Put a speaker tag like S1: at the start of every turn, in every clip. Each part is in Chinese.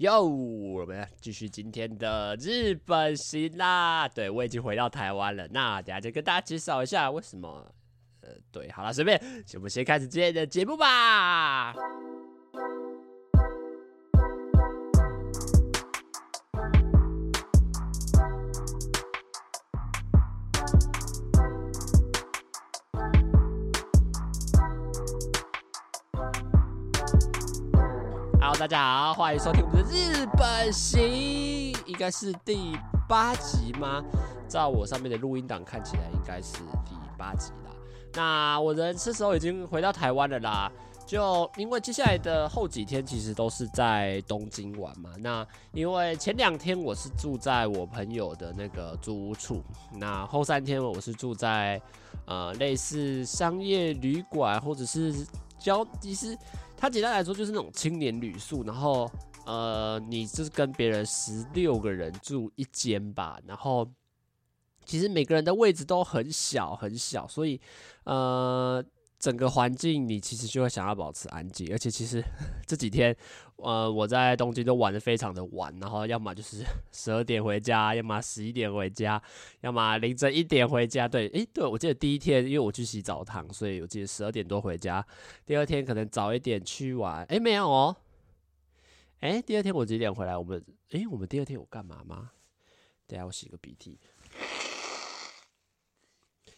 S1: 哟，我们继续今天的日本行啦。对，我已经回到台湾了。那等下就跟大家介绍一下为什么。呃，对，好了，随便，我们先开始今天的节目吧。大家好，欢迎收听我们的日本行，应该是第八集吗？照我上面的录音档看起来，应该是第八集啦。那我人这时候已经回到台湾了啦，就因为接下来的后几天其实都是在东京玩嘛。那因为前两天我是住在我朋友的那个租屋处，那后三天我是住在呃类似商业旅馆或者是交，其实。它简单来说就是那种青年旅宿，然后呃，你就是跟别人十六个人住一间吧，然后其实每个人的位置都很小很小，所以呃。整个环境你其实就会想要保持安静，而且其实 这几天，呃，我在东京都玩的非常的晚，然后要么就是 十二点回家，要么十一点回家，要么凌晨一点回家。对，诶，对，我记得第一天因为我去洗澡堂，所以我记得十二点多回家。第二天可能早一点去玩，诶，没有哦。诶，第二天我几点回来？我们，诶，我们第二天有干嘛吗？等下我洗个鼻涕。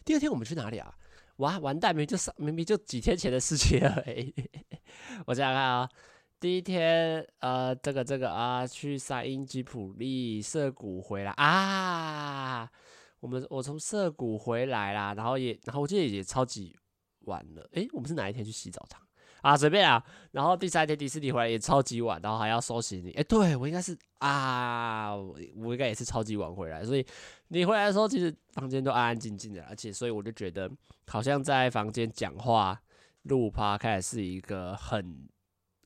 S1: 第二天我们去哪里啊？哇，完蛋！明明就上，明明就几天前的事情而已。我想想看啊、第一天，呃，这个这个啊，去上英吉普利涩谷回来啊。我们我从涩谷回来啦，然后也，然后我记得也超级晚了。诶、我们是哪一天去洗澡堂？啊，随便啊。然后第三天迪士尼回来也超级晚，然后还要收行李。诶、对我应该是啊，我应该也是超级晚回来。所以你回来的时候，其实房间都安安静静的，而且所以我就觉得好像在房间讲话录趴开始是一个很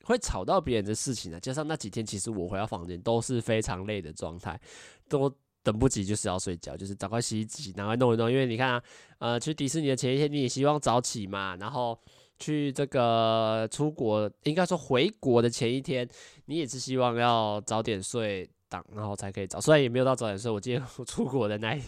S1: 会吵到别人的事情啊。加上那几天其实我回到房间都是非常累的状态，都等不及就是要睡觉，就是赶快洗一洗，赶快弄一弄。因为你看啊，呃，去迪士尼的前一天你也希望早起嘛，然后。去这个出国，应该说回国的前一天，你也是希望要早点睡，当然后才可以早。虽然也没有到早点睡，我今天 出国的那一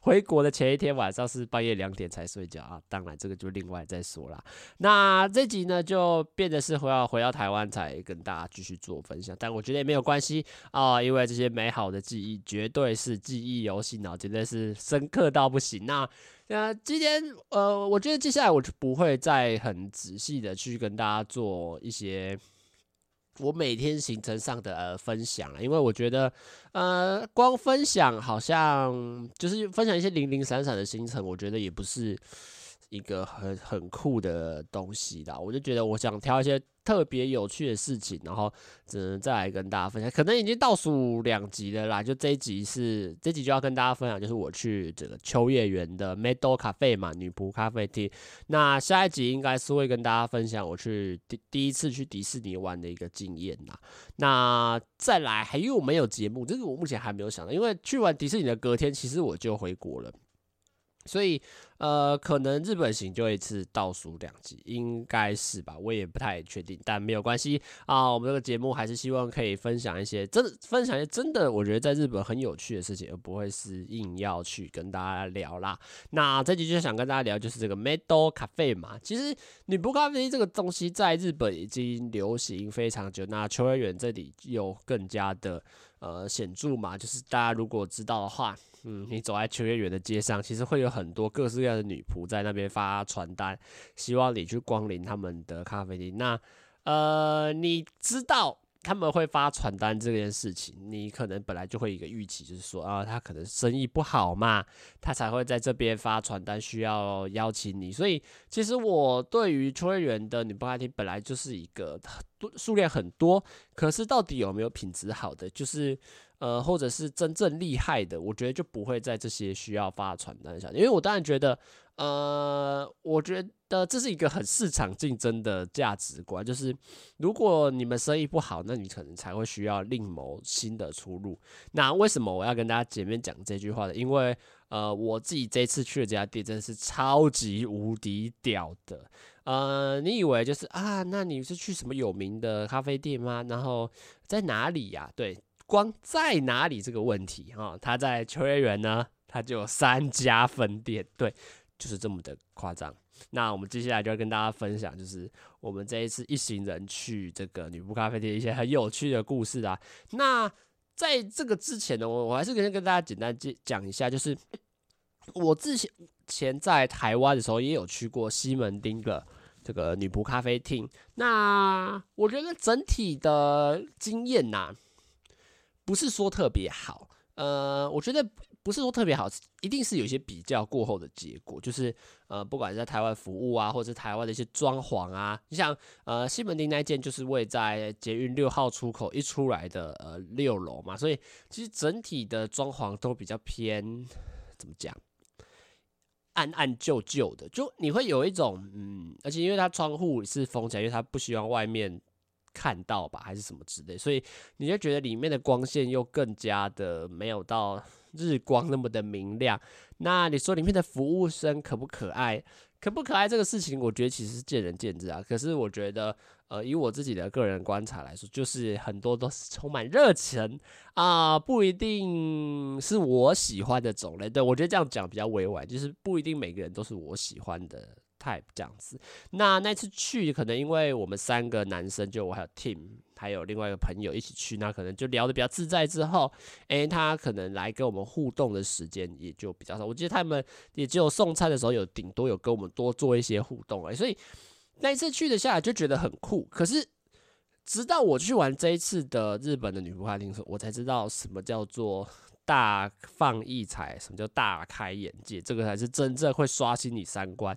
S1: 回国的前一天晚上是半夜两点才睡觉啊。当然这个就另外再说啦。那这集呢就变得是回到回到台湾才跟大家继续做分享，但我觉得也没有关系啊，因为这些美好的记忆绝对是记忆犹新啊，绝对是深刻到不行。那。那今天，呃，我觉得接下来我就不会再很仔细的去跟大家做一些我每天行程上的，呃，分享了，因为我觉得，呃，光分享好像就是分享一些零零散散的行程，我觉得也不是一个很很酷的东西啦。我就觉得我想挑一些。特别有趣的事情，然后只能再来跟大家分享。可能已经倒数两集了啦，就这一集是这集就要跟大家分享，就是我去这个秋叶原的 Meadow Cafe 嘛，女仆咖啡厅。那下一集应该是会跟大家分享我去第第一次去迪士尼玩的一个经验啦。那再来还有没有节目？这个我目前还没有想到，因为去完迪士尼的隔天，其实我就回国了。所以，呃，可能日本行就一次倒数两集，应该是吧？我也不太确定，但没有关系啊。我们这个节目还是希望可以分享一些真的，分享一些真的，我觉得在日本很有趣的事情，而不会是硬要去跟大家聊啦。那这集就想跟大家聊，就是这个 Meadow Cafe 嘛。其实女仆咖啡这个东西在日本已经流行非常久，那秋叶原这里又更加的呃显著嘛。就是大家如果知道的话。嗯，你走在秋叶原的街上，其实会有很多各式各样的女仆在那边发传单，希望你去光临他们的咖啡厅。那，呃，你知道他们会发传单这件事情，你可能本来就会一个预期，就是说啊，他可能生意不好嘛，他才会在这边发传单，需要邀请你。所以，其实我对于秋叶原的女仆咖啡厅本来就是一个多数量很多，可是到底有没有品质好的，就是。呃，或者是真正厉害的，我觉得就不会在这些需要发传单上，因为我当然觉得，呃，我觉得呃这是一个很市场竞争的价值观，就是如果你们生意不好，那你可能才会需要另谋新的出路。那为什么我要跟大家前面讲这句话呢？因为呃，我自己这次去的这家店真的是超级无敌屌的。呃，你以为就是啊？那你是去什么有名的咖啡店吗？然后在哪里呀？对，光在哪里这个问题哈，它在秋叶原呢，它就有三家分店，对，就是这么的夸张。那我们接下来就要跟大家分享，就是我们这一次一行人去这个女仆咖啡店一些很有趣的故事啊。那在这个之前呢，我我还是跟跟大家简单讲一下，就是我之前。前在台湾的时候也有去过西门町的这个女仆咖啡厅，那我觉得整体的经验呐，不是说特别好。呃，我觉得不是说特别好，一定是有一些比较过后的结果，就是呃，不管是在台湾服务啊，或者是台湾的一些装潢啊，你像呃西门町那间就是位在捷运六号出口一出来的呃六楼嘛，所以其实整体的装潢都比较偏，怎么讲？暗暗旧旧的，就你会有一种嗯，而且因为它窗户是封起来，因为它不希望外面看到吧，还是什么之类，所以你就觉得里面的光线又更加的没有到日光那么的明亮。那你说里面的服务生可不可爱？可不可爱这个事情，我觉得其实是见仁见智啊。可是我觉得。呃，以我自己的个人观察来说，就是很多都是充满热情啊，不一定是我喜欢的种类。对，我觉得这样讲比较委婉，就是不一定每个人都是我喜欢的 type 这样子。那那次去，可能因为我们三个男生，就我还有 Tim，还有另外一个朋友一起去，那可能就聊得比较自在。之后，诶，他可能来跟我们互动的时间也就比较少。我记得他们也只有送餐的时候有顶多有跟我们多做一些互动诶，所以。那一次去的下来就觉得很酷，可是直到我去完这一次的日本的女仆咖啡厅，我才知道什么叫做大放异彩，什么叫大开眼界，这个才是真正会刷新你三观，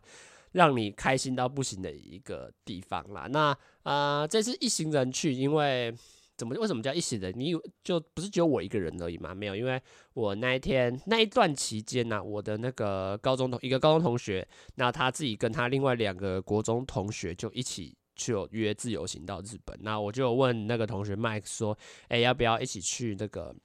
S1: 让你开心到不行的一个地方啦。那啊、呃，这次一行人去，因为。怎么？为什么叫一行人？你有就不是只有我一个人而已吗？没有，因为我那一天那一段期间呢、啊，我的那个高中同一个高中同学，那他自己跟他另外两个国中同学就一起去约自由行到日本。那我就问那个同学 Mike 说：“哎，要不要一起去那个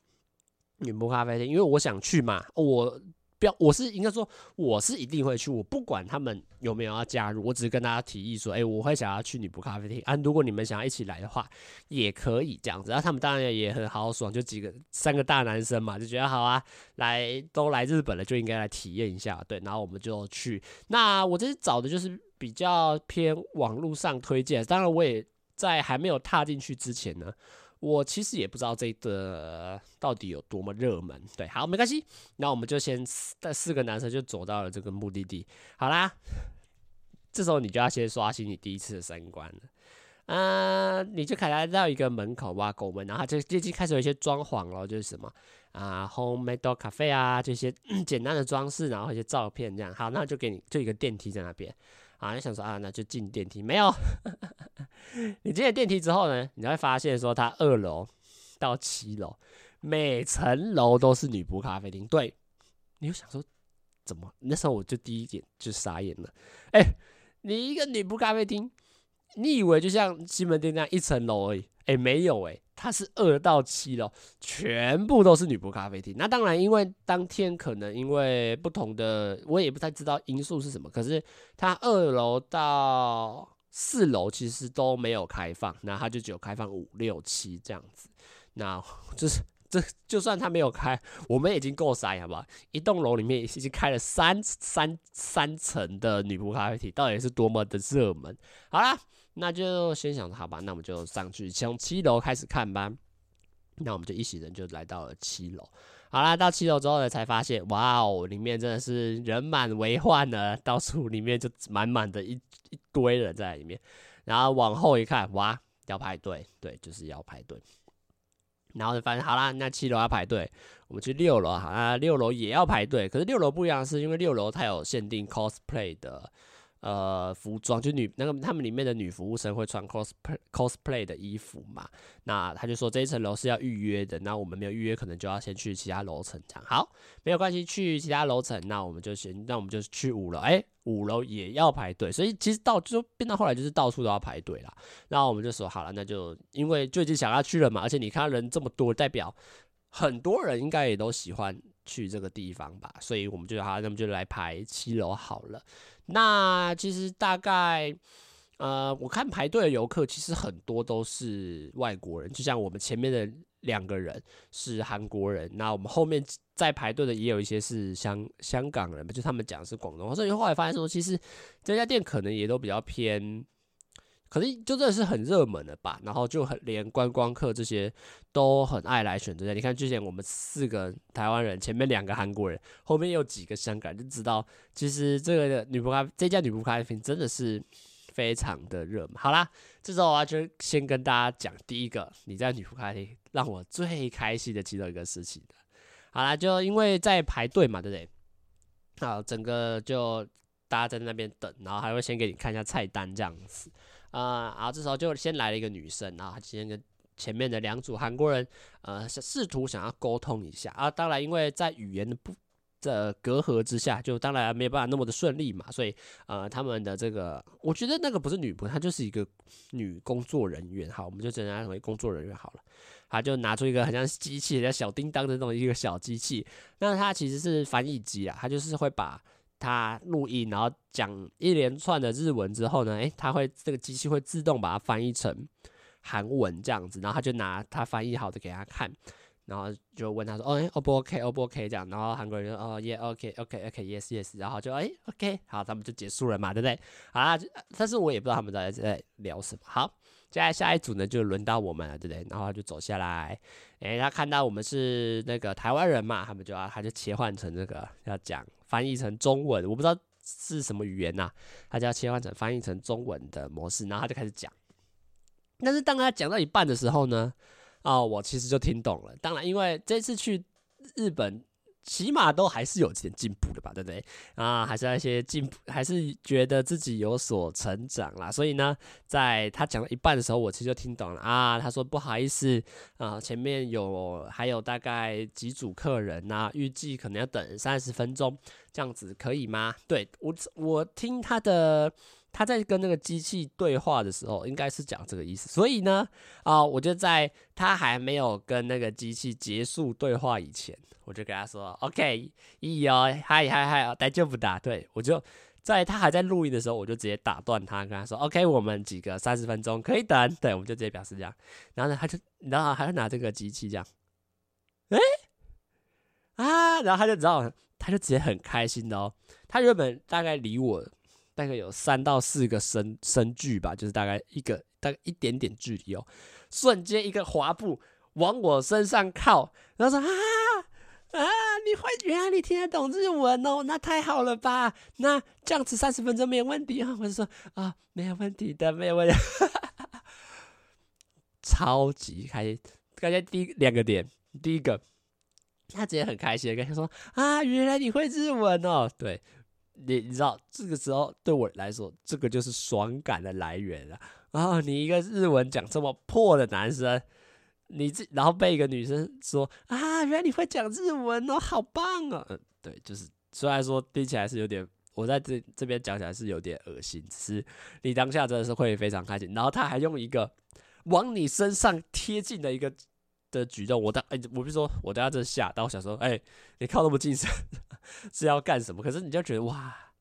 S1: 女仆咖啡店？因为我想去嘛，我。”不要，我是应该说，我是一定会去。我不管他们有没有要加入，我只是跟大家提议说，诶，我会想要去女仆咖啡厅啊。如果你们想要一起来的话，也可以这样子。然后他们当然也很豪爽，就几个三个大男生嘛，就觉得好啊，来都来日本了，就应该来体验一下。对，然后我们就去。那我这次找的就是比较偏网络上推荐，当然我也在还没有踏进去之前呢。我其实也不知道这个到底有多么热门，对，好，没关系，那我们就先带四个男生就走到了这个目的地，好啦，这时候你就要先刷新你第一次的三观了，啊，你就开来到一个门口挖狗门，然后就最近开始有一些装潢了，就是什么啊，homemade cafe 啊，这些 简单的装饰，然后一些照片这样，好，那就给你就一个电梯在那边。啊，你想说啊，那就进电梯没有？你进了电梯之后呢，你会发现说，它二楼到七楼，每层楼都是女仆咖啡厅。对，你就想说，怎么？那时候我就第一点就傻眼了。哎、你一个女仆咖啡厅，你以为就像西门町那样一层楼而已？哎、没有哎、欸。它是二到七楼，全部都是女仆咖啡厅。那当然，因为当天可能因为不同的，我也不太知道因素是什么。可是它二楼到四楼其实都没有开放，那它就只有开放五六七这样子。那就是这就算它没有开，我们已经够塞，好不好？一栋楼里面已经开了三三三层的女仆咖啡厅，到底是多么的热门？好啦。那就先想好吧，那我们就上去从七楼开始看吧。那我们就一行人就来到了七楼。好啦，到七楼之后呢，才发现哇哦，里面真的是人满为患呢，到处里面就满满的一一堆人在里面。然后往后一看，哇，要排队，对，就是要排队。然后就发现好啦，那七楼要排队，我们去六楼，好啦，六楼也要排队。可是六楼不一样，是因为六楼它有限定 cosplay 的。呃，服装就女那个他们里面的女服务生会穿 cosplay cosplay 的衣服嘛，那他就说这一层楼是要预约的，那我们没有预约，可能就要先去其他楼层这样。好，没有关系，去其他楼层，那我们就先，那我们就去五楼，哎、五楼也要排队，所以其实到就变到后来就是到处都要排队啦。然后我们就说好了，那就因为最近想要去了嘛，而且你看人这么多，代表很多人应该也都喜欢去这个地方吧，所以我们就好，那么就来排七楼好了。那其实大概，呃，我看排队的游客其实很多都是外国人，就像我们前面的两个人是韩国人，那我们后面在排队的也有一些是香香港人，就他们讲是广东话，所以后来发现说，其实这家店可能也都比较偏。可是就真的是很热门的吧，然后就很连观光客这些都很爱来选择的。你看之前我们四个台湾人，前面两个韩国人，后面有几个香港人，就知道其实这个女仆咖这家女仆咖啡厅真的是非常的热门。好啦，这时候我就先跟大家讲第一个你在女仆咖啡厅让我最开心的其中一个事情。好啦，就因为在排队嘛，对不对？好，整个就大家在那边等，然后还会先给你看一下菜单这样子。啊、呃，然后这时候就先来了一个女生，然后她今天跟前面的两组韩国人，呃，试图想要沟通一下啊。当然，因为在语言的不的隔阂之下，就当然没有办法那么的顺利嘛。所以，呃，他们的这个，我觉得那个不是女仆，她就是一个女工作人员。好，我们就称她为工作人员好了。她就拿出一个很像机器，像小叮当的那种一个小机器。那它其实是翻译机啊，它就是会把。他录音，然后讲一连串的日文之后呢，诶，他会这个机器会自动把它翻译成韩文这样子，然后他就拿他翻译好的给他看，然后就问他说，哦，诶，O 不 OK，O 不 OK 这样，然后韩国人说，哦，耶，OK，OK，OK，Yes，Yes，然后就，诶，OK，好，他们就结束了嘛，对不对？好，但是我也不知道他们在在聊什么。好，接下来下一组呢，就轮到我们了，对不对？然后他就走下来，诶，他看到我们是那个台湾人嘛，他们就要，他就切换成这个要讲。翻译成中文，我不知道是什么语言呐、他就要切换成翻译成中文的模式，然后他就开始讲。但是当他讲到一半的时候呢，哦，我其实就听懂了。当然，因为这次去日本。起码都还是有点进步的吧，对不对？啊，还是那些进步，还是觉得自己有所成长啦。所以呢，在他讲到一半的时候，我其实就听懂了啊。他说不好意思啊，前面有还有大概几组客人呐、啊，预计可能要等三十分钟，这样子可以吗？对，我，我听他的。他在跟那个机器对话的时候，应该是讲这个意思。所以呢，啊，我就在他还没有跟那个机器结束对话以前，我就跟他说：“OK，一哦，嗨嗨嗨，大就不打。”对，我就在他还在录音的时候，我就直接打断他，跟他说：“OK，我们几个三十分钟可以等。”对，我们就直接表示这样。然后呢，他就，然后还是拿这个机器这样，哎，啊，然后他就知道，他就直接很开心的哦。他原本大概离我。大概有三到四个身身距吧，就是大概一个大概一点点距离哦。瞬间一个滑步往我身上靠，然后说啊啊，你会原来你听得懂日文哦，那太好了吧？那这样子三十分钟没有问题啊？我就说啊，没有问题的，没有问题，超级开心。感觉第两个点，第一个他直接很开心跟他说啊，原来你会日文哦，对。你你知道这个时候对我来说，这个就是爽感的来源了。然后你一个日文讲这么破的男生，你这然后被一个女生说啊，原来你会讲日文哦，好棒哦。嗯，对，就是虽然说听起来是有点，我在这这边讲起来是有点恶心，只是你当下真的是会非常开心。然后他还用一个往你身上贴近的一个的举动，我当哎，我不是说我当下真的吓到，我想说，哎，你靠那么近是是要干什么？可是你就觉得哇，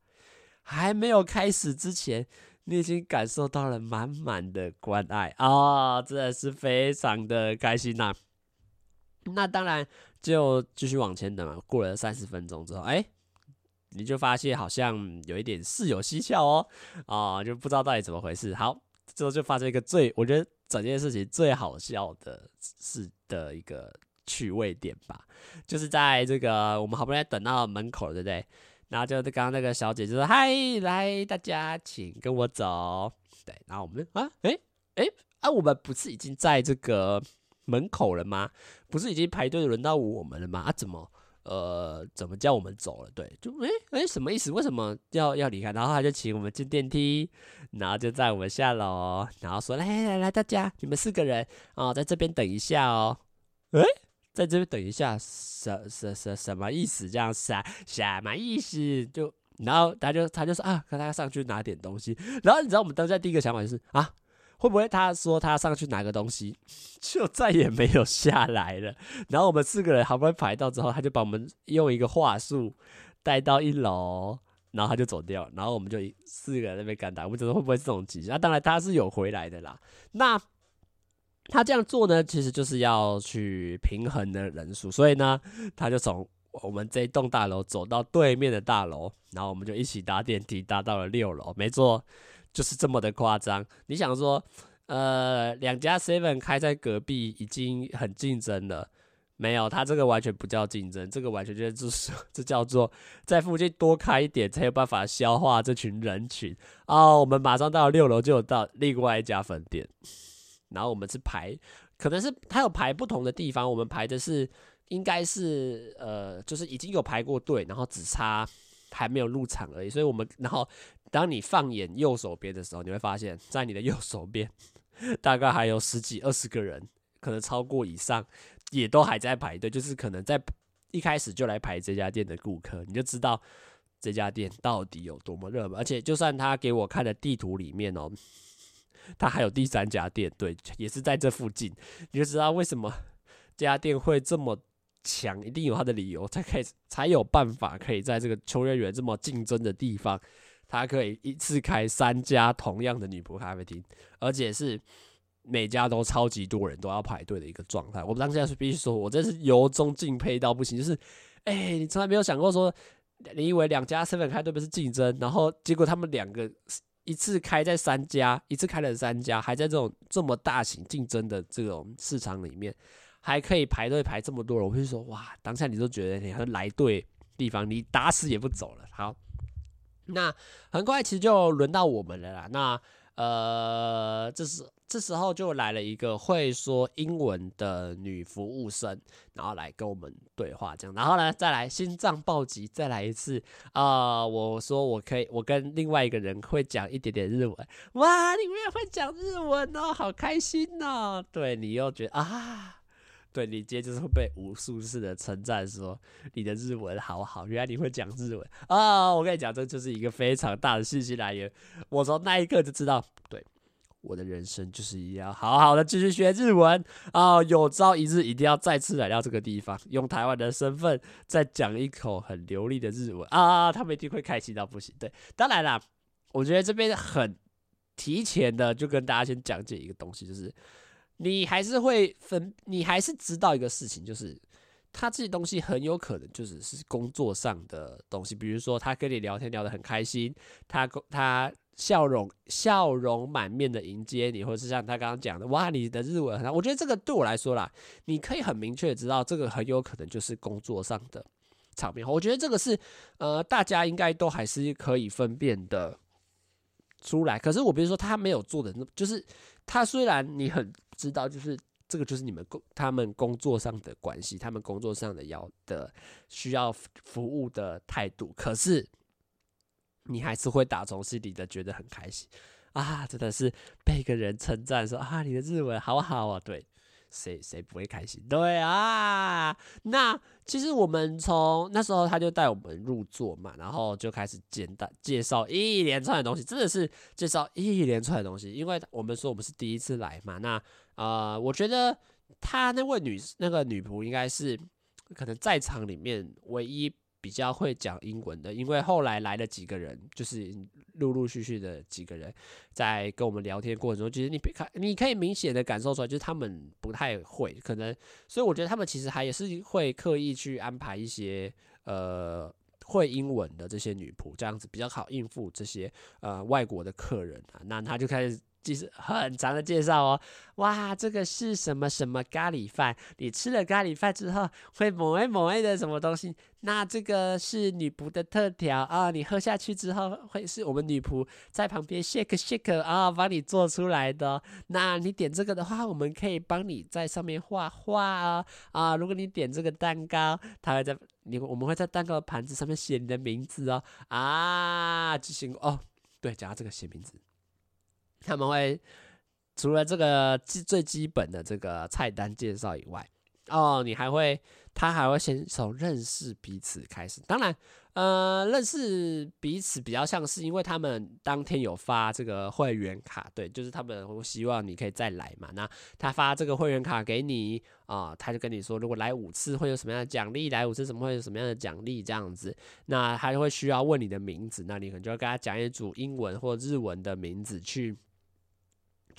S1: 还没有开始之前，你已经感受到了满满的关爱啊、哦，真的是非常的开心呐、那当然就继续往前等嘛，过了三十分钟之后，哎，你就发现好像有一点事有蹊跷哦，啊、哦，就不知道到底怎么回事。好，之后就发生一个最，我觉得。整件事情最好笑的是的一个趣味点吧，就是在这个我们好不容易等到门口，对不对？然后就刚刚那个小姐就说：“嗨，来，大家请跟我走。”对，然后我们啊，哎哎啊，我们不是已经在这个门口了吗？不是已经排队轮到我们了吗？啊，怎么呃，怎么叫我们走了？对，就诶诶、什么意思？为什么要要离开？然后他就请我们进电梯，然后就载我们下楼，然后说：“来来来，大家，你们四个人哦，在这边等一下哦。欸”诶，在这边等一下，什什什什么意思？这样啥什么意思？就然后他就他就说啊，跟他上去拿点东西。然后你知道我们当下第一个想法就是啊。会不会他说他上去拿个东西，就再也没有下来了？然后我们四个人好不容易排到之后，他就把我们用一个话术带到一楼，然后他就走掉，然后我们就四个人在那边干打。我们觉得会不会这种情形？那当然他是有回来的啦。那他这样做呢，其实就是要去平衡的人数，所以呢，他就从我们这一栋大楼走到对面的大楼，然后我们就一起搭电梯搭到了六楼。没错。就是这么的夸张，你想说，呃，两家 Seven 开在隔壁已经很竞争了，没有，它这个完全不叫竞争，这个完全就是 这叫做在附近多开一点才有办法消化这群人群哦。我们马上到六楼就有到另外一家分店，然后我们是排，可能是它有排不同的地方，我们排的是应该是呃，就是已经有排过队，然后只差还没有入场而已，所以我们然后。当你放眼右手边的时候，你会发现在你的右手边，大概还有十几二十个人，可能超过以上，也都还在排队。就是可能在一开始就来排这家店的顾客，你就知道这家店到底有多么热门。而且，就算他给我看的地图里面哦，他还有第三家店，对，也是在这附近，你就知道为什么这家店会这么强，一定有他的理由，才可以才有办法可以在这个秋叶原这么竞争的地方。他可以一次开三家同样的女仆咖啡厅，而且是每家都超级多人都要排队的一个状态。我们当时是必须说，我真是由衷敬佩到不行。就是，哎、你从来没有想过说，你以为两家 seven 开对不是竞争，然后结果他们两个一次开在三家，一次开了三家，还在这种这么大型竞争的这种市场里面，还可以排队排这么多人。我会说，哇，当下你都觉得你还来对地方，你打死也不走了。好。那很快，其实就轮到我们了啦。那呃，这时这时候就来了一个会说英文的女服务生，然后来跟我们对话，这样。然后呢，再来心脏暴击，再来一次啊、我说我可以，我跟另外一个人会讲一点点日文。哇，你们也会讲日文哦，好开心哦！对，你又觉得啊。对，你今天就是会被无数次的称赞，说你的日文好好，原来你会讲日文啊！我跟你讲，这就是一个非常大的信息来源。我从那一刻就知道，对，我的人生就是要好好的继续学日文啊！有朝一日一定要再次来到这个地方，用台湾的身份再讲一口很流利的日文啊！他们一定会开心到不行。对，当然啦，我觉得这边很提前的就跟大家先讲解一个东西，就是。你还是会分，你还是知道一个事情，就是他这些东西很有可能就是是工作上的东西，比如说他跟你聊天聊得很开心，他他笑容笑容满面的迎接你，或者是像他刚刚讲的，哇，你的日文很好，我觉得这个对我来说啦，你可以很明确知道这个很有可能就是工作上的场面，我觉得这个是呃大家应该都还是可以分辨的出来，可是我比如说他没有做的那，就是他虽然你很。知道，就是这个，就是你们工他们工作上的关系，他们工作上的要的需要服务的态度。可是你还是会打从心里的觉得很开心啊！真的是被一个人称赞说啊，你的日文好好啊，对。谁谁不会开心？对啊，那其实我们从那时候他就带我们入座嘛，然后就开始简单介绍一连串的东西，真的是介绍一连串的东西，因为我们说我们是第一次来嘛。那呃，我觉得他那位女那个女仆应该是可能在场里面唯一。比较会讲英文的，因为后来来了几个人，就是陆陆续续的几个人在跟我们聊天过程中，其实你别看，你可以明显的感受出来，就是他们不太会，可能，所以我觉得他们其实还也是会刻意去安排一些呃会英文的这些女仆，这样子比较好应付这些呃外国的客人啊。那他就开始。其实很长的介绍哦，哇，这个是什么什么咖喱饭？你吃了咖喱饭之后会某一某一的什么东西？那这个是女仆的特调啊、你喝下去之后会是我们女仆在旁边 shake shake 啊、帮你做出来的。那你点这个的话，我们可以帮你在上面画画啊啊，如果你点这个蛋糕，它会在。你我们会在蛋糕的盘子上面写你的名字哦啊，执行哦，对，讲到这个写名字，他们会除了这个最最基本的这个菜单介绍以外，哦，你还会。他还会先从认识彼此开始，当然，呃，认识彼此比较像是因为他们当天有发这个会员卡，对，就是他们希望你可以再来嘛。那他发这个会员卡给你啊，他就跟你说，如果来五次会有什么样的奖励，来五次怎么会有什么样的奖励这样子。那他就会需要问你的名字，那你可能就要跟他讲一组英文或日文的名字去。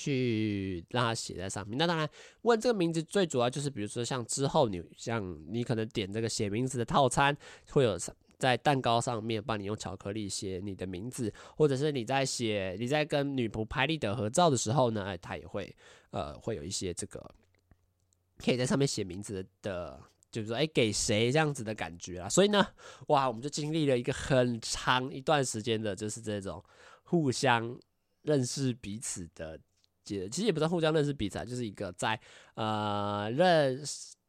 S1: 去让他写在上面。那当然，问这个名字最主要就是，比如说像之后你像你可能点这个写名字的套餐，会有在蛋糕上面帮你用巧克力写你的名字，或者是你在写你在跟女仆拍立得合照的时候呢，哎，他也会呃会有一些这个可以在上面写名字的，就是说哎给谁这样子的感觉啊。所以呢，哇，我们就经历了一个很长一段时间的，就是这种互相认识彼此的。其实也不是互相认识彼此，就是一个在呃认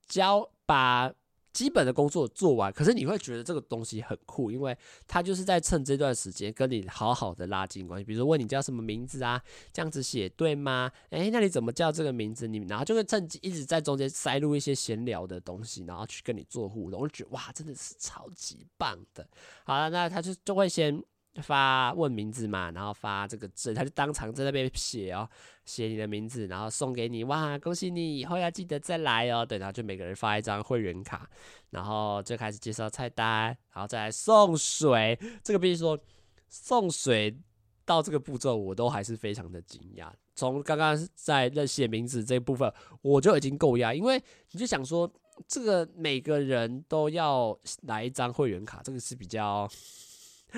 S1: 交把基本的工作做完。可是你会觉得这个东西很酷，因为他就是在趁这段时间跟你好好的拉近关系。比如说问你叫什么名字啊，这样子写对吗？诶，那你怎么叫这个名字？你然后就会趁机一直在中间塞入一些闲聊的东西，然后去跟你做互动。我觉得哇，真的是超级棒的。好了，那他就就会先。发问名字嘛，然后发这个字，他就当场在那边写哦，写你的名字，然后送给你，哇，恭喜你，以后要记得再来哦。对，然后就每个人发一张会员卡，然后就开始介绍菜单，然后再来送水。这个必须说，送水到这个步骤，我都还是非常的惊讶。从刚刚在认写名字这一部分，我就已经够压，因为你就想说，这个每个人都要来一张会员卡，这个是比较。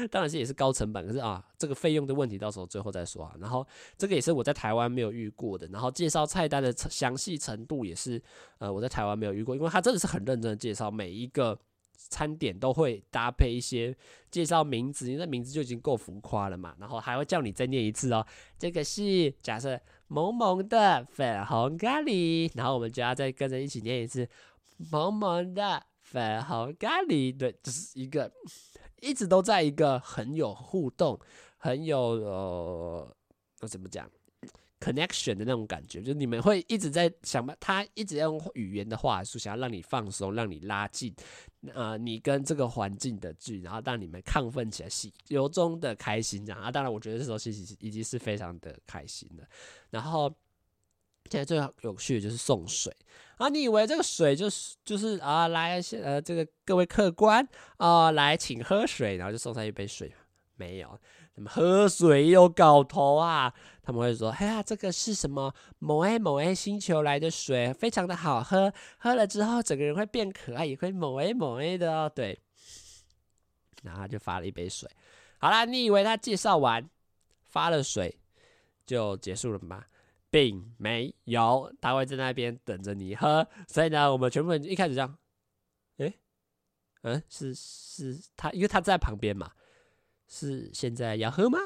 S1: 当然是也是高成本，可是啊，这个费用的问题到时候最后再说啊。然后这个也是我在台湾没有遇过的，然后介绍菜单的详细程度也是，呃，我在台湾没有遇过，因为他真的是很认真的介绍每一个餐点都会搭配一些介绍名字，因为名字就已经够浮夸了嘛。然后还会叫你再念一次哦，这个是假设萌萌的粉红咖喱，然后我们就要再跟着一起念一次萌萌的粉红咖喱，对，这是一个。一直都在一个很有互动、很有呃，我怎么讲，connection 的那种感觉，就是你们会一直在想，他一直用语言的话术，想要让你放松，让你拉近，呃，你跟这个环境的距，然后让你们亢奋起来，喜由衷的开心这样啊。当然，我觉得这时候其实已经是非常的开心了。然后现在最有趣的就是送水。啊，你以为这个水就是就是啊，来呃，这个各位客官啊，来请喝水，然后就送上一杯水，没有，怎么喝水有搞头啊？他们会说，哎呀，这个是什么某 A 某 A 星球来的水，非常的好喝，喝了之后整个人会变可爱，也会某 A 某 A 的哦，对。然后就发了一杯水，好啦，你以为他介绍完发了水就结束了吗？并没有，他会在那边等着你喝。所以呢，我们全部人一开始这样，诶，嗯，是是他，因为他在旁边嘛，是现在要喝吗？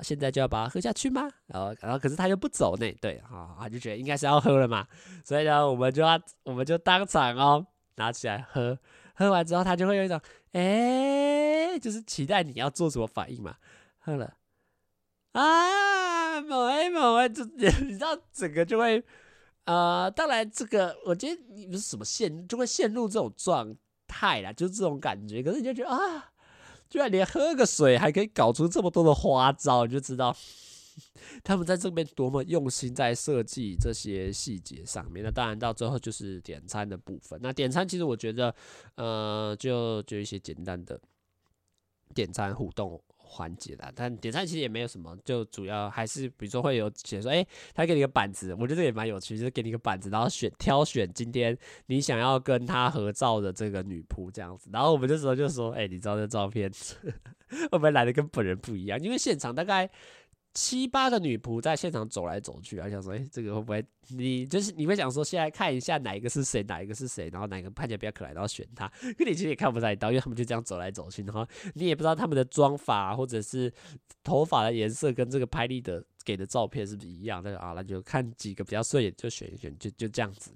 S1: 现在就要把它喝下去吗？然后，然后可是他又不走呢，对，啊，他就觉得应该是要喝了嘛。所以呢，我们就要，我们就当场哦，拿起来喝。喝完之后，他就会有一种，哎，就是期待你要做什么反应嘛。喝了，啊。某 A 某 A，就 你知道，整个就会，呃，当然这个我觉得你不是什么陷，就会陷入这种状态啦，就是这种感觉。可是你就觉得啊，居然连喝个水还可以搞出这么多的花招，你就知道他们在这边多么用心在设计这些细节上面。那当然到最后就是点餐的部分。那点餐其实我觉得，呃，就就一些简单的点餐互动。环节啦，但点赞其实也没有什么，就主要还是比如说会有写说，诶、他给你个板子，我觉得这也蛮有趣，就是给你个板子，然后选挑选今天你想要跟他合照的这个女仆这样子，然后我们这时候就说，诶、你知道这照片 会不会来的跟本人不一样？因为现场大概。七八个女仆在现场走来走去，啊，想说，哎、这个会不会你就是你会想说，先来看一下哪一个是谁，哪一个是谁，然后哪个看起来比较可爱，然后选他。可你其实也看不太到，因为他们就这样走来走去，然后你也不知道他们的妆发或者是头发的颜色跟这个拍立得给的照片是不是一样。那啊，那就看几个比较顺眼就选一选，就就这样子。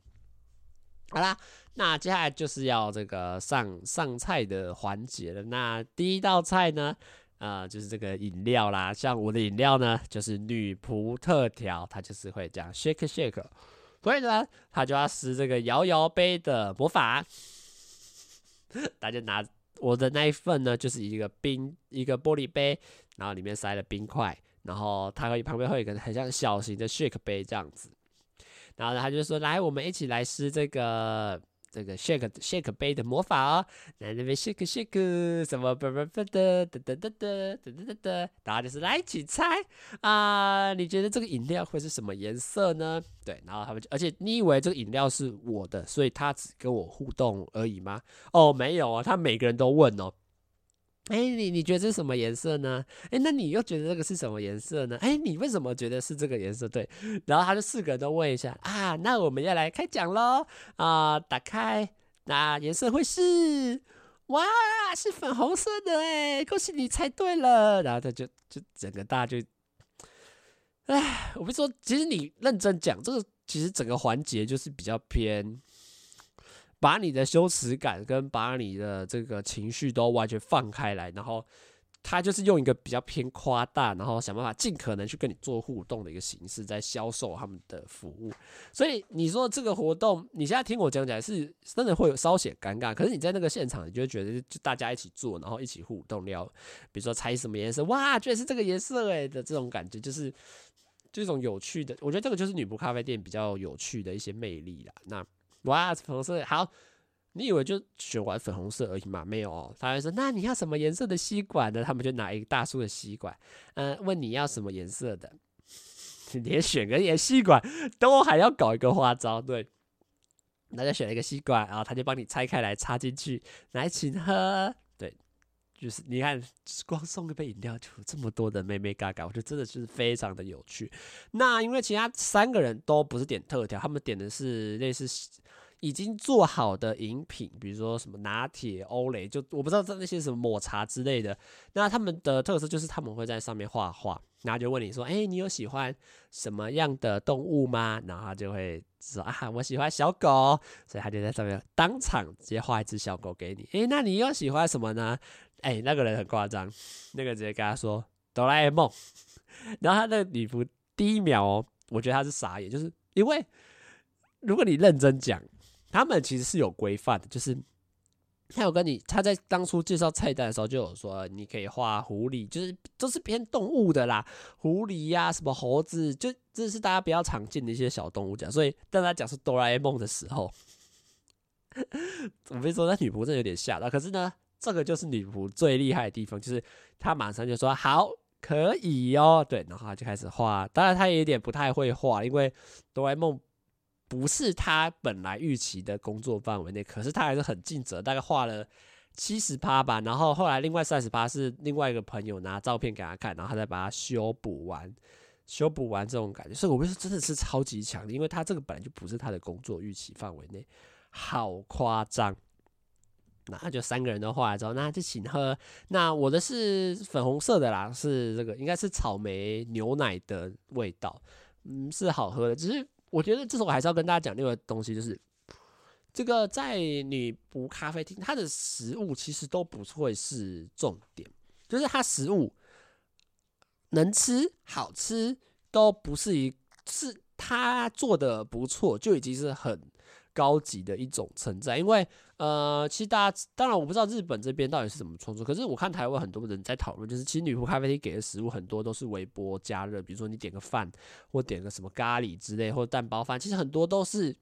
S1: 好啦，那接下来就是要这个上上菜的环节了。那第一道菜呢，呃，就是这个饮料啦。像我的饮料呢，就是女仆特调，它就是会这样 shake shake。所以呢，他就要施这个摇摇杯的魔法。大家拿我的那一份呢，就是一个冰一个玻璃杯，然后里面塞了冰块，然后它会旁边会有一个很像小型的 shake 杯这样子。然后呢，他就说：“来，我们一起来施这个这个 shake shake 杯的魔法哦。来那边 shake shake 什么啵啵啵的哒哒哒哒哒哒哒哒，大家就是来一起猜啊！你觉得这个饮料会是什么颜色呢？对，然后他们就，而且你以为这个饮料是我的，所以他只跟我互动而已吗？哦，没有啊，他每个人都问哦。”哎，你你觉得这是什么颜色呢？哎，那你又觉得这个是什么颜色呢？哎，你为什么觉得是这个颜色？对，然后他就四个人都问一下啊，那我们要来开奖喽啊！打开，那颜色会是哇，是粉红色的哎，恭喜你猜对了。然后他就就整个大家就，哎，我不是说，其实你认真讲，这个其实整个环节就是比较偏。把你的羞耻感跟把你的这个情绪都完全放开来，然后他就是用一个比较偏夸大，然后想办法尽可能去跟你做互动的一个形式，在销售他们的服务。所以你说这个活动，你现在听我讲起来是真的会有稍显尴尬，可是你在那个现场，你就会觉得就大家一起做，然后一起互动，聊，比如说猜什么颜色，哇，居然是这个颜色诶的这种感觉，就是这种有趣的。我觉得这个就是女仆咖啡店比较有趣的一些魅力啦。那。哇，粉红色好，你以为就选完粉红色而已吗？没有哦，他会说，那你要什么颜色的吸管呢？他们就拿一个大叔的吸管，嗯，问你要什么颜色的，连选个颜吸管都还要搞一个花招，对，那就选了一个吸管，然后他就帮你拆开来插进去，来请喝，对，就是你看，光送一杯饮料就这么多的妹妹嘎嘎，我觉得真的是非常的有趣。那因为其他三个人都不是点特调，他们点的是类似。已经做好的饮品，比如说什么拿铁、欧蕾，就我不知道这那些什么抹茶之类的。那他们的特色就是他们会在上面画画，然后就问你说：“哎，你有喜欢什么样的动物吗？”然后他就会说：“啊，我喜欢小狗。”所以他就在上面当场直接画一只小狗给你。哎，那你又喜欢什么呢？哎，那个人很夸张，那个直接跟他说哆啦 A 梦。然后他那个女仆第一秒哦，我觉得他是傻眼，就是因为如果你认真讲。他们其实是有规范的，就是他有跟你，他在当初介绍菜单的时候就有说，你可以画狐狸，就是都是偏动物的啦，狐狸呀、什么猴子，就这是大家比较常见的一些小动物讲。所以当他讲是哆啦 A 梦的时候，我跟你说，那女仆真的有点吓到。可是呢，这个就是女仆最厉害的地方，就是他马上就说好，可以哦，对，然后他就开始画。当然他也有点不太会画，因为哆啦 A 梦。不是他本来预期的工作范围内，可是他还是很尽责，大概画了七十趴吧。然后后来另外三十趴是另外一个朋友拿照片给他看，然后他再把它修补完，修补完这种感觉，所以我觉得真的是超级强的，因为他这个本来就不是他的工作预期范围内，好夸张。那就三个人都画了之后，那就请喝。那我的是粉红色的啦，是这个应该是草莓牛奶的味道，嗯，是好喝的，只是。我觉得这时候我还是要跟大家讲另外东西，就是这个在女仆咖啡厅，它的食物其实都不会是重点，就是它食物能吃、好吃都不是一，是它做的不错就已经是很高级的一种存在，因为呃，其实大家当然我不知道日本这边到底是怎么创作，可是我看台湾很多人在讨论，就是其实女仆咖啡厅给的食物很多都是微波加热，比如说你点个饭或点个什么咖喱之类或蛋包饭，其实很多都是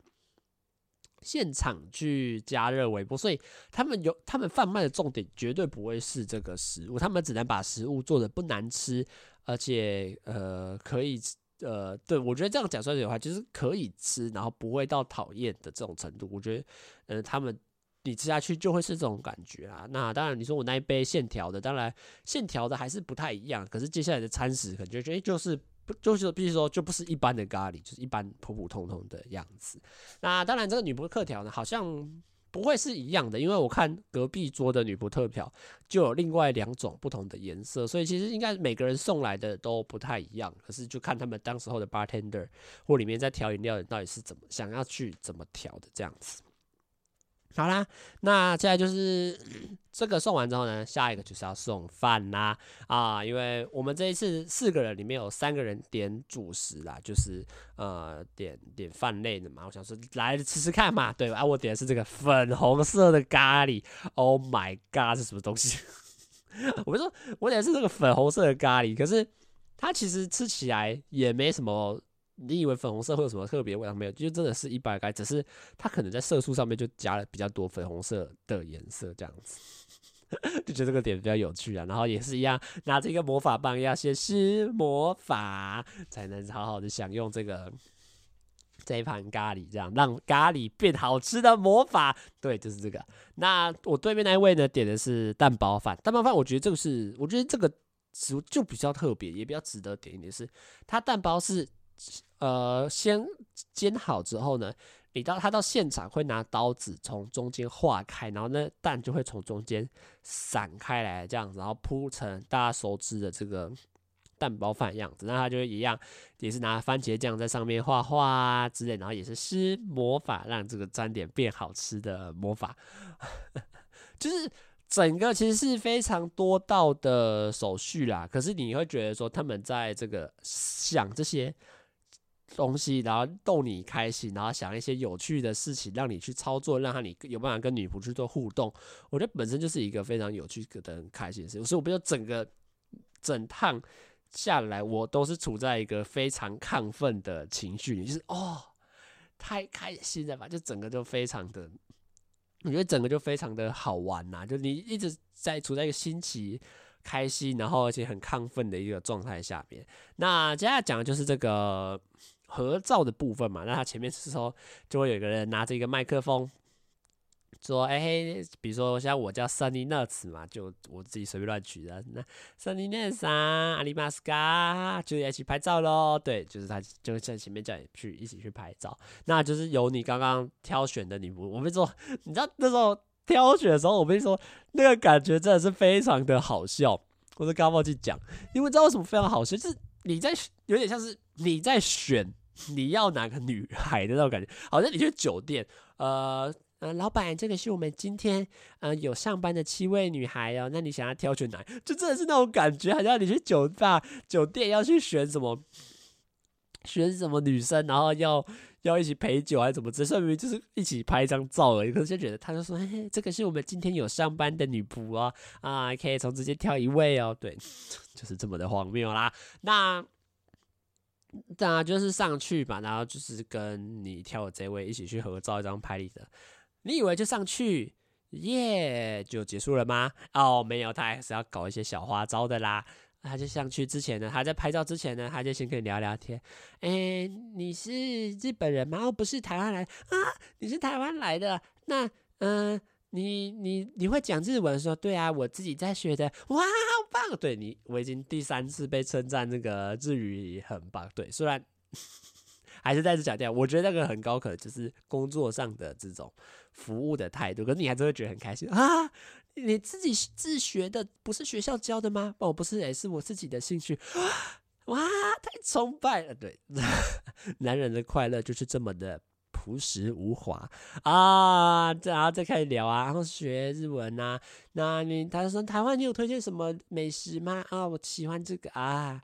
S1: 现场去加热微波，所以他们有他们贩卖的重点绝对不会是这个食物，他们只能把食物做的不难吃，而且呃可以。呃，对，我觉得这样讲出来的话，就是可以吃，然后不会到讨厌的这种程度。我觉得，呃，他们你吃下去就会是这种感觉啊。那当然，你说我那一杯现调的，当然现调的还是不太一样。可是接下来的餐食，可能就觉得就是不就是，比如说就不是一般的咖喱，就是一般普普通通的样子。那当然，这个女仆客调呢，好像。不会是一样的，因为我看隔壁桌的女仆特调就有另外两种不同的颜色，所以其实应该每个人送来的都不太一样。可是就看他们当时候的 bartender 或里面在调饮料的到底是怎么想要去怎么调的这样子。好啦，那现在就是 这个送完之后呢，下一个就是要送饭啦啊！因为我们这一次四个人里面有三个人点主食啦，就是呃点点饭类的嘛。我想说来吃吃看嘛，对吧？啊，我点的是这个粉红色的咖喱，Oh my god，是什么东西？我就说我点的是这个粉红色的咖喱，可是它其实吃起来也没什么。你以为粉红色会有什么特别味道？没有，就真的是一般该，只是它可能在色素上面就加了比较多粉红色的颜色，这样子，就觉得这个点比较有趣啊。然后也是一样，拿着一个魔法棒，要先施魔法，才能好好的享用这个这一盘咖喱，这样让咖喱变好吃的魔法。对，就是这个。那我对面那一位呢，点的是蛋包饭。蛋包饭，我觉得这个是，我觉得这个食物就比较特别，也比较值得点一点是，它蛋包是。呃，先煎好之后呢，你到他到现场会拿刀子从中间划开，然后那蛋就会从中间散开来，这样子，然后铺成大家熟知的这个蛋包饭样子。那他就会一样，也是拿番茄酱在上面画画啊之类，然后也是施魔法让这个沾点变好吃的魔法。就是整个其实是非常多道的手续啦，可是你会觉得说他们在这个想这些。东西，然后逗你开心，然后想一些有趣的事情，让你去操作，让他你有办法跟女仆去做互动。我觉得本身就是一个非常有趣的、很开心的事情。所以我不就整个整趟下来，我都是处在一个非常亢奋的情绪里，就是哦，太开心了吧！就整个就非常的，我觉得整个就非常的好玩呐、就你一直在处在一个新奇、开心，然后而且很亢奋的一个状态下面。那接下来讲的就是这个。合照的部分嘛，那他前面是说就会有一个人拿着一个麦克风，说：“哎、比如说像我叫 Sunny Nuts 嘛，就我自己随便乱取的。那 Sunny Nuts 啊，阿里马斯卡就一起拍照喽。对，就是他就在前面叫你去一起去拍照。那就是由你刚刚挑选的女仆，我跟你说，你知道那时候挑选的时候，我跟你说那个感觉真的是非常的好笑。我都刚忘记讲，因为知道为什么非常好笑，就是你在有点像是你在选。”你要哪个女孩的那种感觉，好像你去酒店，呃呃，老板，这个是我们今天呃有上班的七位女孩哦，那你想要挑选哪？就真的是那种感觉，好像你去酒吧、酒店要去选什么，选什么女生，然后要要一起陪酒还是怎么？只是明就是一起拍一张照而已，可是就觉得他就说，嘿嘿，这个是我们今天有上班的女仆哦，啊，可以从直接挑一位哦，对，就是这么的荒谬啦，那。当然就是上去嘛，然后就是跟你挑的这位一起去合照一张拍立得。你以为就上去耶、就结束了吗？哦，没有，他还是要搞一些小花招的啦。他就上去之前呢，他在拍照之前呢，他就先跟你聊聊天。哎、你是日本人吗？哦，不是台湾来啊？你是台湾来的？那嗯。你你你会讲日文说？对啊，我自己在学的。哇，好棒！对你，我已经第三次被称赞，那个日语很棒。对，虽然 还是再次强调，我觉得那个很高可就是工作上的这种服务的态度，可是你还是会觉得很开心啊！你自己自学的，不是学校教的吗？哦，不是，也是我自己的兴趣。哇，太崇拜了！对，男人的快乐就是这么的。朴实无华啊，然后再开始聊啊，然后学日文啊。那你他说台湾，你有推荐什么美食吗？啊，我喜欢这个啊。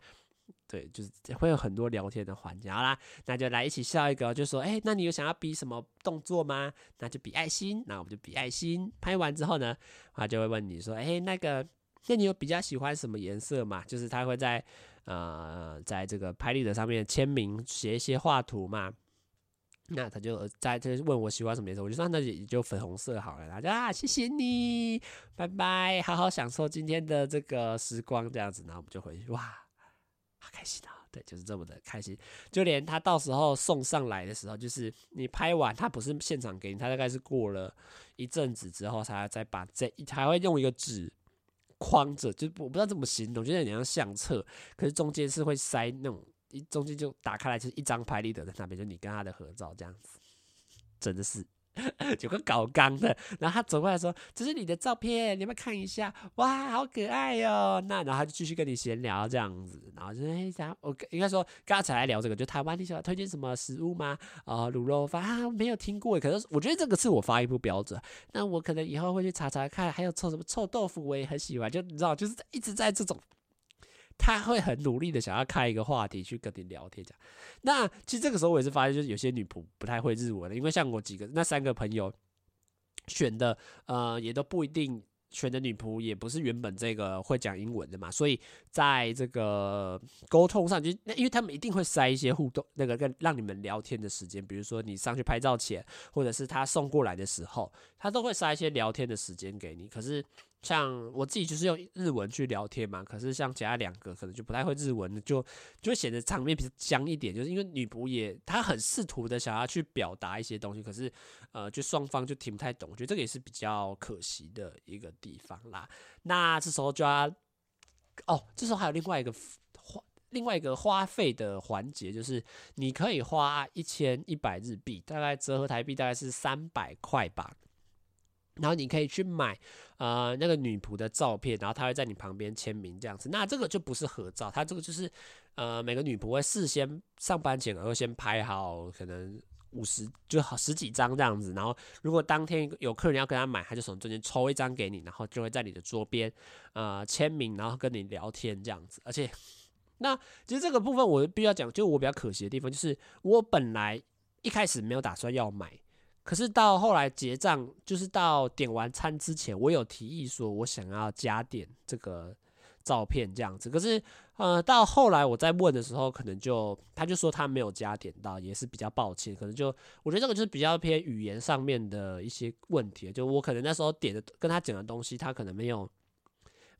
S1: 对，就是会有很多聊天的环节。好啦，那就来一起笑一个，就说，哎，那你有想要比什么动作吗？那就比爱心，那我们就比爱心。拍完之后呢，他就会问你说，哎，那个，那你有比较喜欢什么颜色吗？就是他会在呃，在这个拍立得上面签名，写一些画图嘛。那他就在这问我喜欢什么颜色，我就说那也就粉红色好了。他就啊，谢谢你，拜拜，好好享受今天的这个时光，这样子，然后我们就回去，哇，好开心啊！对，就是这么的开心。就连他到时候送上来的时候，就是你拍完，他不是现场给你，他大概是过了一阵子之后，才再把这，还会用一个纸框着，就我不知道怎么形容，就有点像相册，可是中间是会塞那种。一中间就打开来，就是一张拍立得在那边，就你跟他的合照这样子，真的是 有个搞刚的，然后他走过来说：“这是你的照片，你要不要看一下？哇，好可爱哟、！”那然后他就继续跟你闲聊这样子，然后就哎，然后我应该说刚才来聊这个，就台湾你喜欢推荐什么食物吗？啊、卤肉饭，没有听过，可是我觉得这个是我发音不标准，那我可能以后会去查查看，还有臭什么臭豆腐，我也很喜欢，就你知道，就是一直在这种。他会很努力的想要开一个话题去跟你聊天，这样。那其实这个时候我也是发现，就是有些女仆不太会日文的，因为像我几个那三个朋友选的，呃，也都不一定选的女仆也不是原本这个会讲英文的嘛，所以在这个沟通上，就那因为他们一定会塞一些互动那个跟让你们聊天的时间，比如说你上去拍照前，或者是他送过来的时候，他都会塞一些聊天的时间给你，可是。像我自己就是用日文去聊天嘛，可是像其他两个可能就不太会日文，就就会显得场面比较僵一点。就是因为女仆也她很试图的想要去表达一些东西，可是呃，就双方就听不太懂，我觉得这个也是比较可惜的一个地方啦。那这时候就要哦，这时候还有另外一个花另外一个花费的环节，就是你可以花一千一百日币，大概折合台币大概是三百块吧。然后你可以去买，呃，那个女仆的照片，然后她会在你旁边签名这样子。那这个就不是合照，它这个就是，呃，每个女仆会事先上班前，然后先拍好可能五十就好十几张这样子。然后如果当天有客人要跟她买，她就从中间抽一张给你，然后就会在你的桌边，呃，签名，然后跟你聊天这样子。而且，那其实这个部分我必须要讲，就我比较可惜的地方，就是我本来一开始没有打算要买。可是到后来结账，就是到点完餐之前，我有提议说，我想要加点这个照片这样子。可是，呃，到后来我在问的时候，可能就他就说他没有加点到，也是比较抱歉。可能就我觉得这个就是比较偏语言上面的一些问题，就我可能那时候点的跟他讲的东西，他可能没有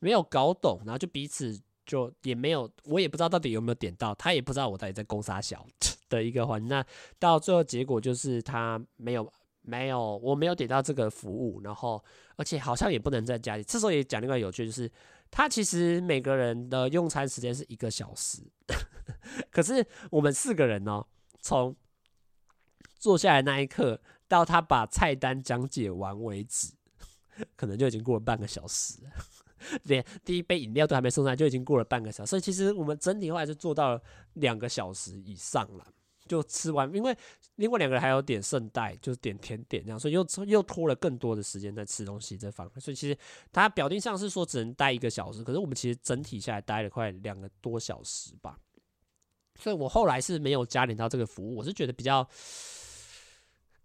S1: 没有搞懂，然后就彼此就也没有，我也不知道到底有没有点到，他也不知道我到底在攻杀小。的一个环，那到最后结果就是他没有没有，我没有点到这个服务，然后而且好像也不能在家里。这时候也讲另外有趣，就是他其实每个人的用餐时间是一个小时，可是我们四个人呢，从坐下来那一刻到他把菜单讲解完为止，可能就已经过了半个小时。连第一杯饮料都还没送上来，就已经过了半个小时。所以其实我们整体后来就做到了两个小时以上了，就吃完。因为另外两个人还有点剩带，就是点甜点这样，所以又又拖了更多的时间在吃东西这方面。所以其实他表定上是说只能待一个小时，可是我们其实整体下来待了快两个多小时吧。所以我后来是没有加点到这个服务，我是觉得比较。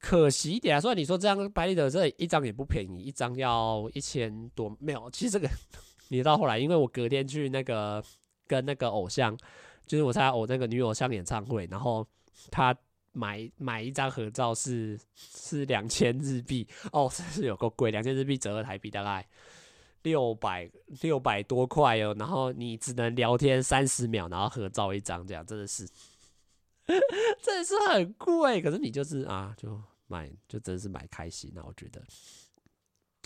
S1: 可惜一点啊，所以你说这样拍立得这一张也不便宜，一张要一千多，没有。其实这个 你到后来，因为我隔天去那个跟那个偶像，就是我参加偶那个女偶像演唱会，然后他买买一张合照是是两千日币哦，真是有够贵，两千日币折合台币大概六百六百多块哦，然后你只能聊天三十秒，然后合照一张，这样真的是 真的是很贵，可是你就是啊就。买就真是买开心了，我觉得，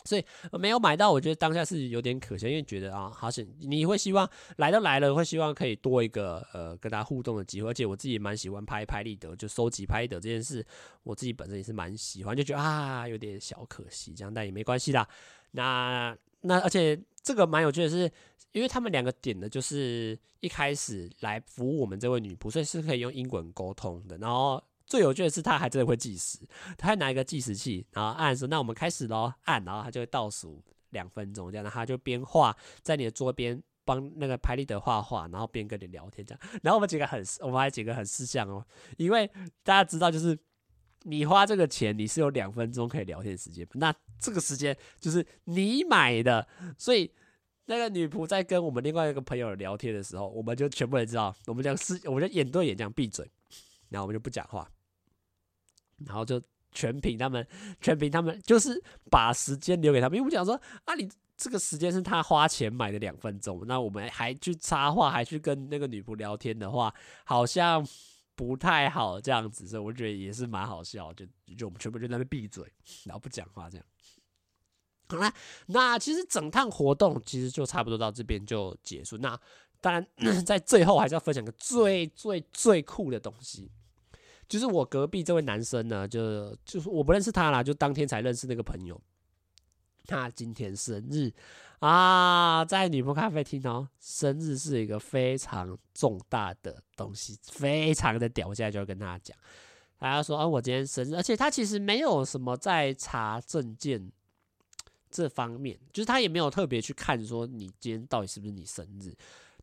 S1: 所以没有买到，我觉得当下是有点可惜，因为觉得啊，好像你会希望来都来了，会希望可以多一个呃跟大家互动的机会，而且我自己也蛮喜欢拍拍立得，就收集拍立得这件事，我自己本身也是蛮喜欢，就觉得啊有点小可惜这样，但也没关系啦。那那而且这个蛮有趣的是，因为他们两个点的就是一开始来服务我们这位女仆，所以是可以用英文沟通的，然后。最有趣的是，他还真的会计时，他还拿一个计时器，然后按说：“那我们开始喽。”按，然后他就会倒数两分钟，这样，他就边画在你的桌边帮那个拍立得画画，然后边跟你聊天这样。然后我们几个很，我们还几个很识相哦，因为大家知道，就是你花这个钱，你是有两分钟可以聊天时间，那这个时间就是你买的，所以那个女仆在跟我们另外一个朋友聊天的时候，我们就全部人知道，我们讲是，我们就眼对眼这样闭嘴，然后我们就不讲话。然后就全凭他们，全凭他们，就是把时间留给他们。因为我们讲说啊，你这个时间是他花钱买的两分钟，那我们还去插话，还去跟那个女仆聊天的话，好像不太好这样子。所以我觉得也是蛮好笑，就就我们全部就在那边闭嘴，然后不讲话这样。好啦，那其实整趟活动其实就差不多到这边就结束。那当然，在最后还是要分享个最最最酷的东西。就是我隔壁这位男生呢，就就是我不认识他啦，就当天才认识那个朋友。他今天生日啊，在女仆咖啡厅哦，生日是一个非常重大的东西，非常的屌。我现在就要跟他讲，他说啊，我今天生日，而且他其实没有什么在查证件这方面，就是他也没有特别去看说你今天到底是不是你生日。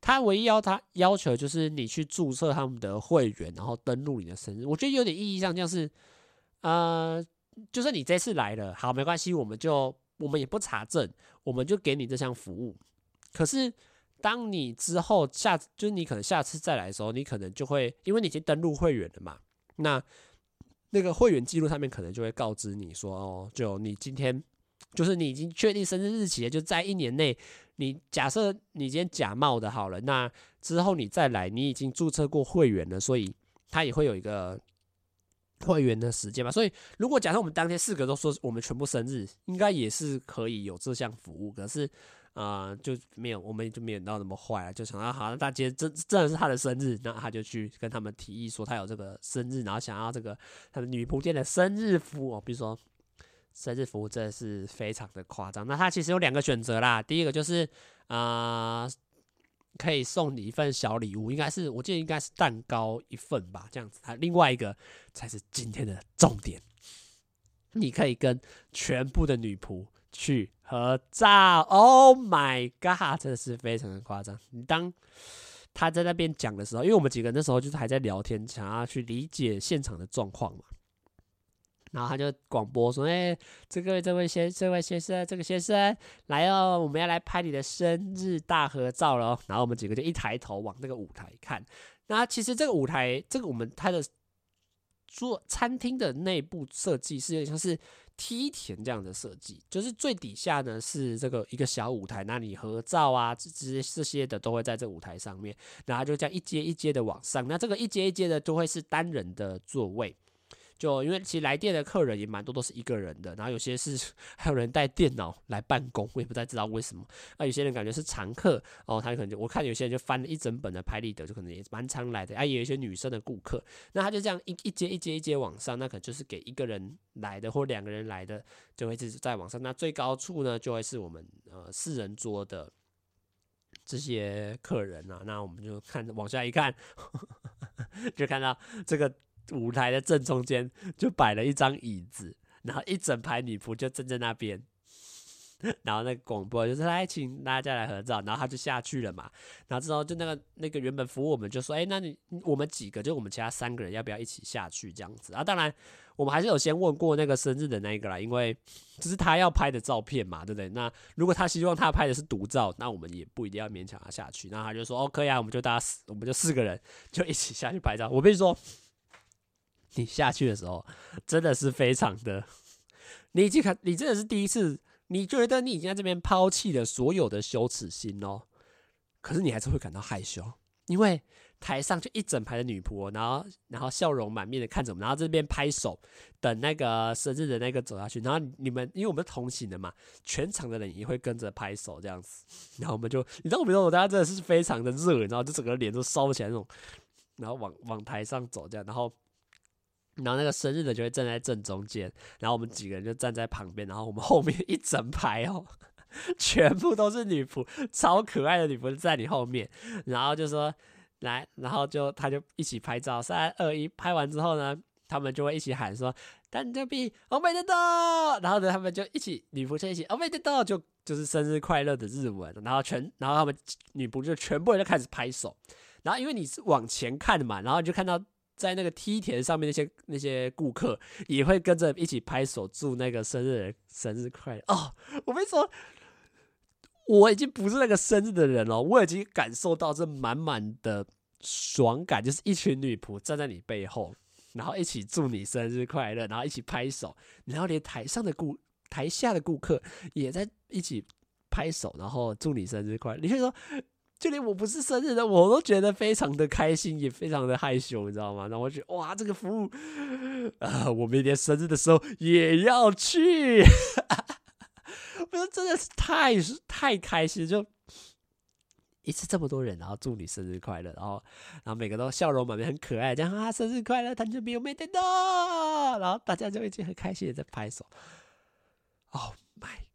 S1: 他唯一要他要求就是你去注册他们的会员，然后登录你的生日。我觉得有点意义上，像是呃，就是你这次来了，好，没关系，我们就。我们也不查证，我们就给你这项服务。可是，当你之后下，就是你可能下次再来的时候，你可能就会，因为你已经登录会员了嘛，那那个会员记录上面可能就会告知你说，哦，就你今天，就是你已经确定生日日期了，就在一年内，你假设你今天假冒的好了，那之后你再来，你已经注册过会员了，所以他也会有一个。会员的时间吧，所以如果假设我们当天四个都说我们全部生日，应该也是可以有这项服务。可是，啊、就没有，我们就没有到那么坏啊，就想到好像大家真真的是他的生日，那他就去跟他们提议说他有这个生日，然后想要这个他的女仆店的生日服务，比如说生日服务真的是非常的夸张。那他其实有两个选择啦，第一个就是啊。呃可以送你一份小礼物，应该是我记得应该是蛋糕一份吧，这样子。还另外一个才是今天的重点，你可以跟全部的女仆去合照。Oh my god，真的是非常的夸张。你当他在那边讲的时候，因为我们几个人那时候就是还在聊天，想要去理解现场的状况嘛。然后他就广播说：“哎、这个这位先，这位先生，这个先生来哦，我们要来拍你的生日大合照了。”然后我们几个就一抬头往那个舞台看。那其实这个舞台，这个我们它的做餐厅的内部设计是有点像是梯田这样的设计，就是最底下呢是这个一个小舞台，那你合照啊，这这这些的都会在这舞台上面。然后就这样一阶一阶的往上，那这个一阶一阶的都会是单人的座位。就因为其实来店的客人也蛮多，都是一个人的，然后有些是 还有人带电脑来办公，我也不太知道为什么。那有些人感觉是常客哦，他可能就我看有些人就翻了一整本的拍立得，就可能也蛮常来的。啊，有一些女生的顾客，那他就这样一一阶一阶一阶往上，那可能就是给一个人来的或两个人来的，就会一直在往上。那最高处呢，就会是我们呃四人桌的这些客人啊。那我们就看往下一看，就看到这个。舞台的正中间就摆了一张椅子，然后一整排女仆就站在那边，然后那个广播就是来请大家来合照，然后他就下去了嘛。然后之后就那个那个原本服务我们就说，哎，那你我们几个就我们其他三个人要不要一起下去这样子啊？当然我们还是有先问过那个生日的那个啦，因为这是他要拍的照片嘛，对不对？那如果他希望他拍的是独照，那我们也不一定要勉强他下去。那他就说，哦，可以啊，我们就大家四，我们就四个人就一起下去拍照。我跟你说。你下去的时候，真的是非常的，你已经看，你真的是第一次，你觉得你已经在这边抛弃了所有的羞耻心哦，可是你还是会感到害羞，因为台上就一整排的女仆，然后然后笑容满面的看着我们，然后这边拍手，等那个生日的那个走下去，然后你们因为我们是同行的嘛，全场的人也会跟着拍手这样子，然后我们就，你知道我们说，大家真的是非常的热，然后就整个脸都烧起来那种，然后往往台上走这样，然后。然后那个生日的就会站在正中间，然后我们几个人就站在旁边，然后我们后面一整排哦，全部都是女仆，超可爱的女仆在你后面，然后就说来，然后就他就一起拍照，三二一，拍完之后呢，他们就会一起喊说诞生日おめでとう，然后呢，他们就一起女仆就一起おめでとう，就就是生日快乐的日文，然后全，然后他们女仆就全部人就开始拍手，然后因为你是往前看的嘛，然后你就看到。 在那个梯田上面，那些那些顾客也会跟着一起拍手，祝那个生日生日快乐哦！我跟你说，我已经不是那个生日的人了，我已经感受到这满满的爽感，就是一群女仆站在你背后，然后一起祝你生日快乐，然后一起拍手，然后连台上的顾台下的顾客也在一起拍手，然后祝你生日快乐。你会说？就连我不是生日的，我都觉得非常的开心，也非常的害羞，你知道吗？然后我觉得哇，这个服务啊、我明年生日的时候也要去，我觉得真的是太太开心，就一次这么多人，然后祝你生日快乐，然后然后每个都笑容满面，很可爱，这样啊，生日快乐，他就没有没得到，然后大家就已经很开心的在拍手。Oh my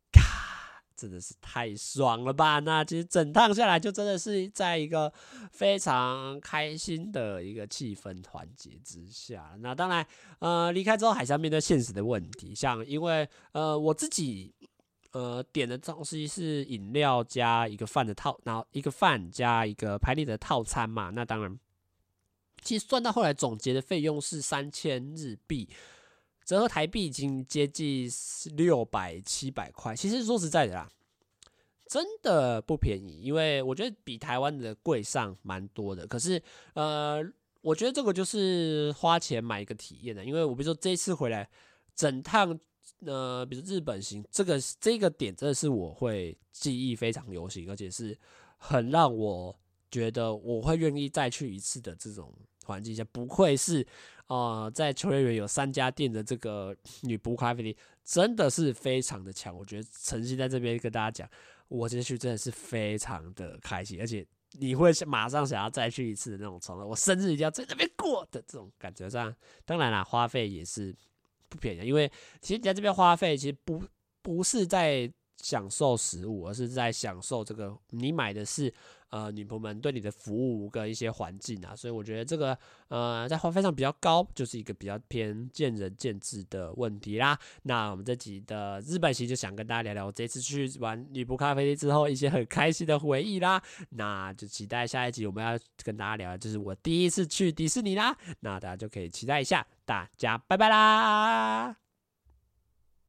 S1: 真的是太爽了吧！那其实整趟下来，就真的是在一个非常开心的一个气氛团结之下。那当然，呃，离开之后还是要面对现实的问题，像因为呃我自己。呃，点的东西是饮料加一个饭的套，然后一个饭加一个排列的套餐嘛。那当然，其实算到后来总结的费用是三千日币，折合台币已经接近六百七百块。其实说实在的啦，真的不便宜，因为我觉得比台湾的贵上蛮多的。可是，呃，我觉得这个就是花钱买一个体验的，因为我比如说这次回来，整趟。呃，比如日本行，这个这个点真的是我会记忆非常犹新，而且是很让我觉得我会愿意再去一次的这种环境下。不愧是呃，在秋叶原有三家店的这个女仆咖啡店，真的是非常的强。我觉得诚心在这边跟大家讲，我这次去真的是非常的开心，而且你会马上想要再去一次的那种冲动。我生日一定要在那边过的这种感觉上，当然啦，花费也是。不便宜，因为其实你在这边花费，其实不不是在享受食物，而是在享受这个你买的是呃女仆们对你的服务跟一些环境啊，所以我觉得这个呃在花费上比较高，就是一个比较偏见仁见智的问题啦。那我们这集的日本行就想跟大家聊聊我这次去玩女仆咖啡店之后一些很开心的回忆啦。那就期待下一集我们要跟大家聊的就是我第一次去迪士尼啦。那大家就可以期待一下。大家拜拜啦！